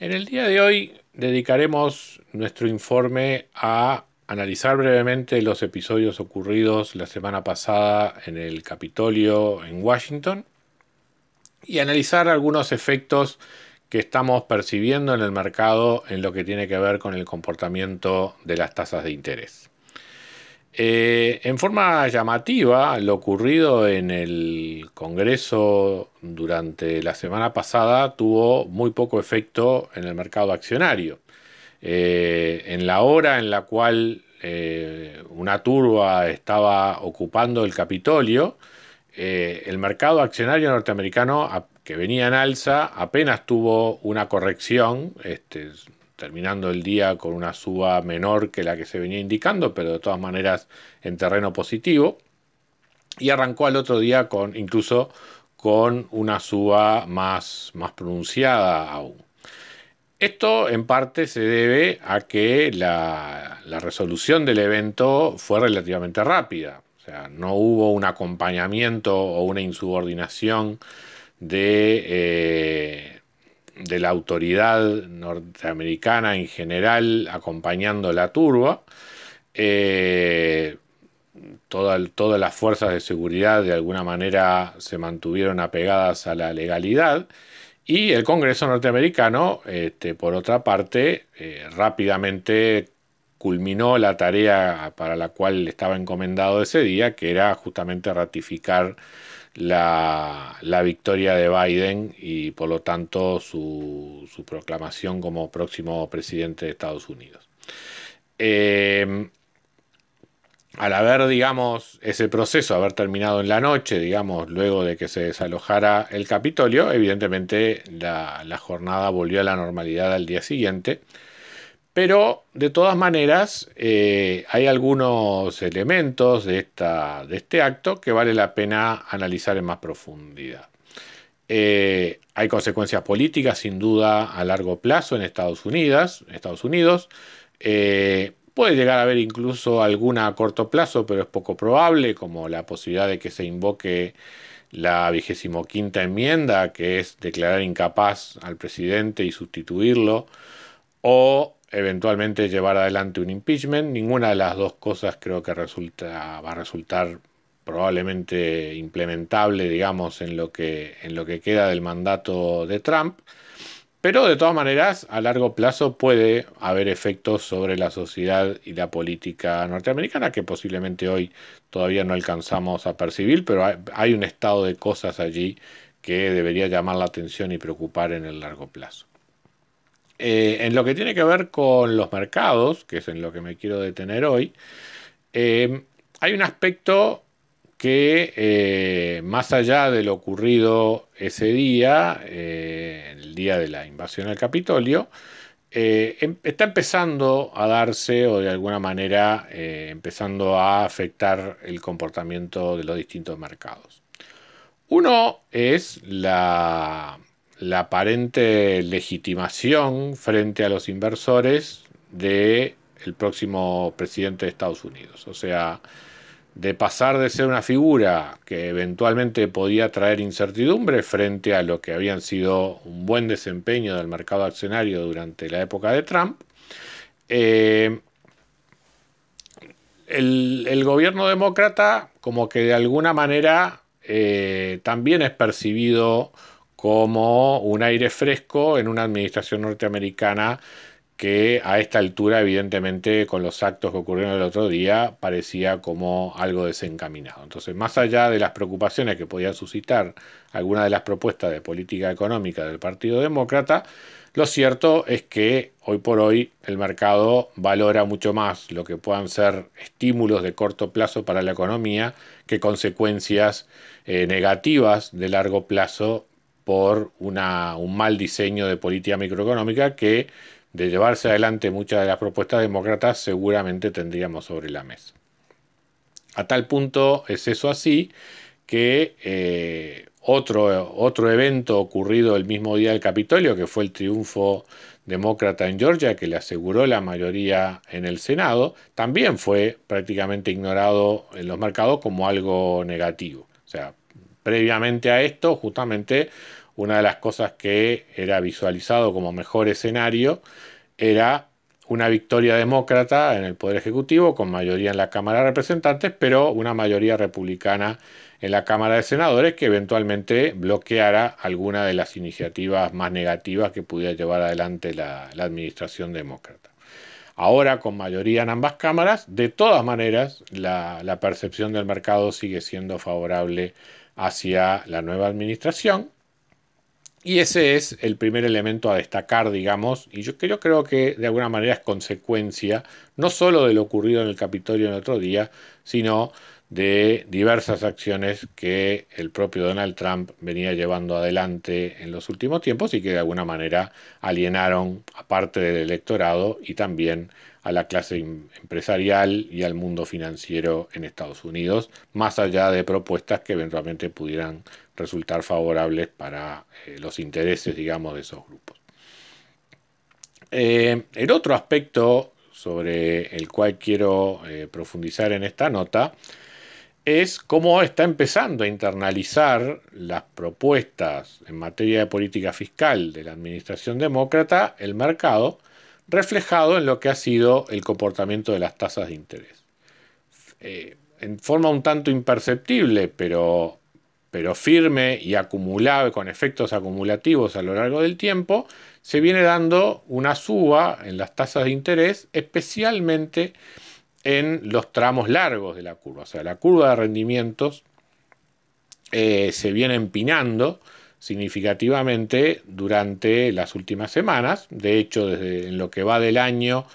En el día de hoy dedicaremos nuestro informe a analizar brevemente los episodios ocurridos la semana pasada en el Capitolio en Washington y analizar algunos efectos que estamos percibiendo en el mercado en lo que tiene que ver con el comportamiento de las tasas de interés. Eh, en forma llamativa, lo ocurrido en el Congreso durante la semana pasada tuvo muy poco efecto en el mercado accionario. Eh, en la hora en la cual eh, una turba estaba ocupando el Capitolio, el mercado accionario norteamericano que venía en alza apenas tuvo una corrección, este, terminando el día con una suba menor que la que se venía indicando, pero de todas maneras en terreno positivo. Y arrancó al otro día con incluso con una suba más, más pronunciada aún. Esto en parte se debe a que la, resolución del evento fue relativamente rápida. O sea, no hubo un acompañamiento o una insubordinación de, eh, de la autoridad norteamericana en general acompañando la turba. Eh, todas las fuerzas de seguridad de alguna manera se mantuvieron apegadas a la legalidad y el Congreso norteamericano, este, por otra parte, eh, rápidamente culminó la tarea para la cual estaba encomendado ese día, que era justamente ratificar la, victoria de Biden y por lo tanto su, proclamación como próximo presidente de Estados Unidos. Eh, al haber, digamos, ese proceso, haber terminado en la noche, digamos, luego de que se desalojara el Capitolio, evidentemente la, la jornada volvió a la normalidad al día siguiente pero de todas maneras, eh, hay algunos elementos de, esta, de, este acto que vale la pena analizar en más profundidad. Eh, hay consecuencias políticas, sin duda, a largo plazo en Estados Unidos. Estados Unidos. Eh, puede llegar a haber incluso alguna a corto plazo, pero es poco probable, como la posibilidad de que se invoque la vigésimo quinta enmienda, que es declarar incapaz al presidente y sustituirlo, o eventualmente llevar adelante un impeachment. Ninguna de las dos cosas creo que resulta, va a resultar probablemente implementable, digamos, en lo, que, en lo que queda del mandato de Trump. Pero de todas maneras, a largo plazo puede haber efectos sobre la sociedad y la política norteamericana que posiblemente hoy todavía no alcanzamos a percibir, pero hay un estado de cosas allí que debería llamar la atención y preocupar en el largo plazo. Eh, en lo que tiene que ver con los mercados, que es en lo que me quiero detener hoy, eh, hay un aspecto que eh, más allá de lo ocurrido ese día, el día de la invasión al Capitolio, em, está empezando a darse o de alguna manera empezando a afectar el comportamiento de los distintos mercados. Uno es la la aparente legitimación frente a los inversores de el próximo presidente de Estados Unidos. O sea, de pasar de ser una figura que eventualmente podía traer incertidumbre frente a lo que habían sido un buen desempeño del mercado accionario durante la época de Trump, eh, el, gobierno demócrata como que de alguna manera eh, también es percibido como un aire fresco en una administración norteamericana que a esta altura, evidentemente, con los actos que ocurrieron el otro día, parecía como algo desencaminado. Entonces, más allá de las preocupaciones que podían suscitar algunas de las propuestas de política económica del Partido Demócrata, lo cierto es que hoy por hoy el mercado valora mucho más lo que puedan ser estímulos de corto plazo para la economía que consecuencias eh, negativas de largo plazo por un mal diseño de política microeconómica que, de llevarse adelante muchas de las propuestas demócratas, seguramente tendríamos sobre la mesa. A tal punto es eso así que eh, otro, otro evento ocurrido el mismo día del Capitolio, que fue el triunfo demócrata en Georgia, que le aseguró la mayoría en el Senado, también fue prácticamente ignorado en los mercados como algo negativo. O sea, previamente a esto, justamente una de las cosas que era visualizado como mejor escenario era una victoria demócrata en el Poder Ejecutivo, con mayoría en la Cámara de Representantes, pero una mayoría republicana en la Cámara de Senadores que eventualmente bloqueara alguna de las iniciativas más negativas que pudiera llevar adelante la, administración demócrata. Ahora, con mayoría en ambas cámaras, de todas maneras, la, la percepción del mercado sigue siendo favorable hacia la nueva administración. Y ese es el primer elemento a destacar, digamos, y yo creo, creo que de alguna manera es consecuencia no solo de lo ocurrido en el Capitolio en otro día, sino de diversas acciones que el propio Donald Trump venía llevando adelante en los últimos tiempos y que de alguna manera alienaron a parte del electorado y también a la clase em, empresarial y al mundo financiero en Estados Unidos, más allá de propuestas que eventualmente pudieran resultar favorables para eh, los intereses, digamos, de esos grupos. Eh, el otro aspecto sobre el cual quiero eh, profundizar en esta nota es cómo está empezando a internalizar las propuestas en materia de política fiscal de la administración demócrata el mercado, reflejado en lo que ha sido el comportamiento de las tasas de interés. Eh, en forma un tanto imperceptible, pero, pero firme y acumulable, con efectos acumulativos a lo largo del tiempo, se viene dando una suba en las tasas de interés, especialmente en los tramos largos de la curva. O sea, la curva de rendimientos eh, se viene empinando significativamente durante las últimas semanas. De hecho, desde en lo que va del año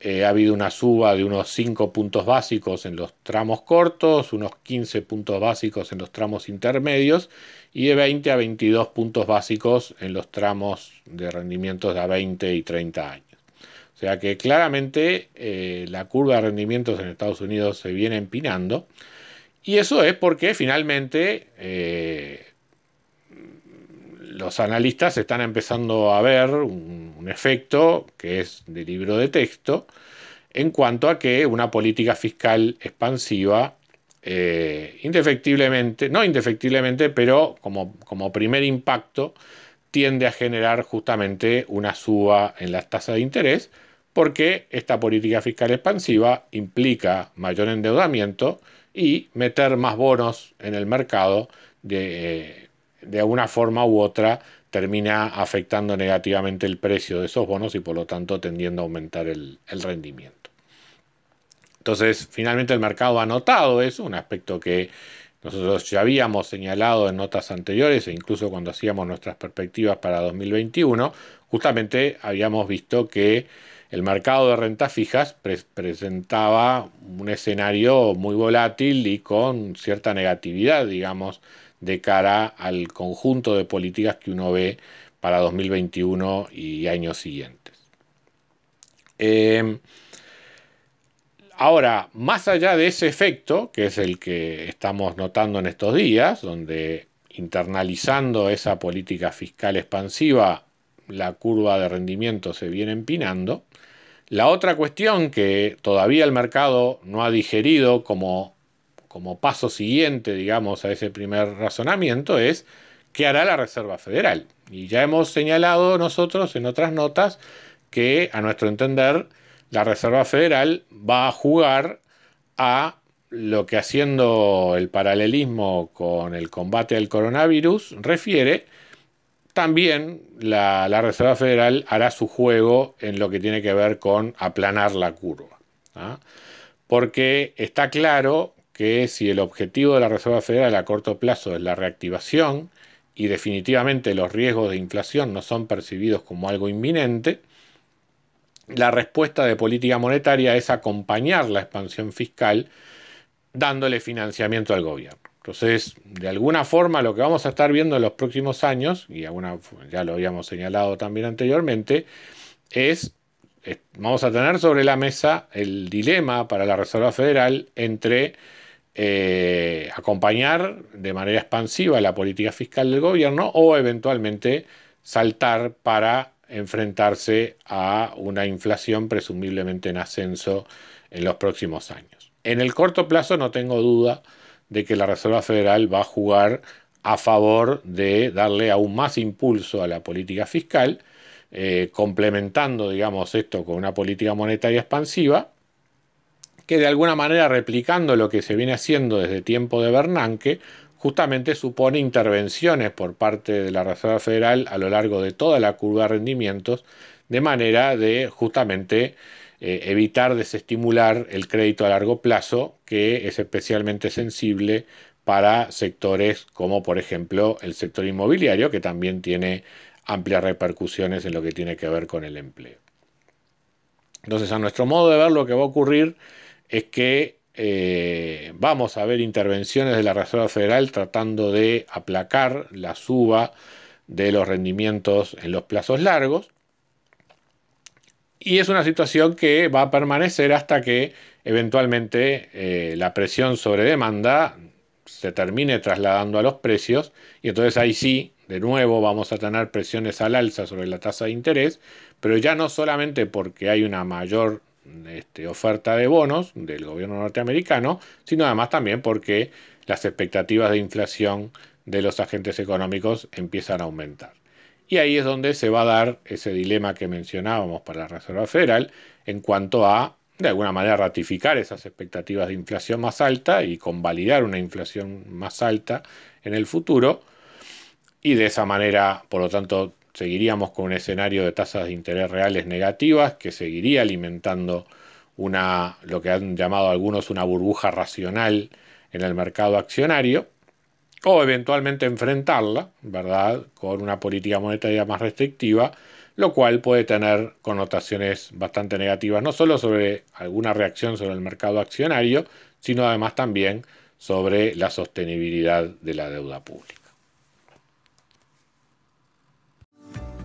eh, ha habido una suba de unos 5 puntos básicos en los tramos cortos, unos 15 puntos básicos en los tramos intermedios y de 20 a 22 puntos básicos en los tramos de rendimientos de a 20 y 30 años. O sea que claramente eh, la curva de rendimientos en Estados Unidos se viene empinando. Y eso es porque finalmente eh, los analistas están empezando a ver un, efecto que es de libro de texto en cuanto a que una política fiscal expansiva eh, indefectiblemente, no indefectiblemente, pero como, como primer impacto, tiende a generar justamente una suba en las tasas de interés, porque esta política fiscal expansiva implica mayor endeudamiento y meter más bonos en el mercado de, de una forma u otra termina afectando negativamente el precio de esos bonos y por lo tanto tendiendo a aumentar el, rendimiento. Entonces, finalmente el mercado ha notado eso, un aspecto que nosotros ya habíamos señalado en notas anteriores e incluso cuando hacíamos nuestras perspectivas para 2021, justamente habíamos visto que el mercado de rentas fijas presentaba un escenario muy volátil y con cierta negatividad, digamos, de cara al conjunto de políticas que uno ve para 2021 y años siguientes. Em, ahora, más allá de ese efecto, que es el que estamos notando en estos días, donde internalizando esa política fiscal expansiva, la curva de rendimiento se viene empinando, la otra cuestión que todavía el mercado no ha digerido como, como paso siguiente, digamos, a ese primer razonamiento es qué hará la Reserva Federal. Y ya hemos señalado nosotros en otras notas que, a nuestro entender, la Reserva Federal va a jugar a lo que haciendo el paralelismo con el combate al coronavirus refiere también la, Reserva Federal hará su juego en lo que tiene que ver con aplanar la curva. ¿ah? Porque está claro que si el objetivo de la Reserva Federal a corto plazo es la reactivación y definitivamente los riesgos de inflación no son percibidos como algo inminente, la respuesta de política monetaria es acompañar la expansión fiscal dándole financiamiento al gobierno. Entonces, de alguna forma, lo que vamos a estar viendo en los próximos años, y ya lo habíamos señalado también anteriormente, es, vamos a tener sobre la mesa el dilema para la Reserva Federal entre eh, acompañar de manera expansiva la política fiscal del gobierno o eventualmente saltar para enfrentarse a una inflación presumiblemente en ascenso en los próximos años. En el corto plazo no tengo duda de que la Reserva Federal va a jugar a favor de darle aún más impulso a la política fiscal, eh, complementando, digamos, esto con una política monetaria expansiva, que de alguna manera replicando lo que se viene haciendo desde tiempo de Bernanke, justamente supone intervenciones por parte de la Reserva Federal a lo largo de toda la curva de rendimientos, de manera de justamente eh, evitar desestimular el crédito a largo plazo, que es especialmente sensible para sectores como por ejemplo el sector inmobiliario, que también tiene amplias repercusiones en lo que tiene que ver con el empleo. Entonces, a nuestro modo de ver, lo que va a ocurrir es que eh, vamos a ver intervenciones de la Reserva Federal tratando de aplacar la suba de los rendimientos en los plazos largos, y es una situación que va a permanecer hasta que eventualmente eh, la presión sobre demanda se termine trasladando a los precios. Y entonces ahí sí, de nuevo vamos a tener presiones al alza sobre la tasa de interés, pero ya no solamente porque hay una mayor este, oferta de bonos del gobierno norteamericano, sino además también porque las expectativas de inflación de los agentes económicos empiezan a aumentar. Y ahí es donde se va a dar ese dilema que mencionábamos para la Reserva Federal en cuanto a, de alguna manera, ratificar esas expectativas de inflación más alta y convalidar una inflación más alta en el futuro. Y de esa manera, por lo tanto, seguiríamos con un escenario de tasas de interés reales negativas que seguiría alimentando una, lo que han llamado algunos una burbuja racional en el mercado accionario o eventualmente enfrentarla, ¿verdad?, con una política monetaria más restrictiva, lo cual puede tener connotaciones bastante negativas, no solo sobre alguna reacción sobre el mercado accionario, sino además también sobre la sostenibilidad de la deuda pública.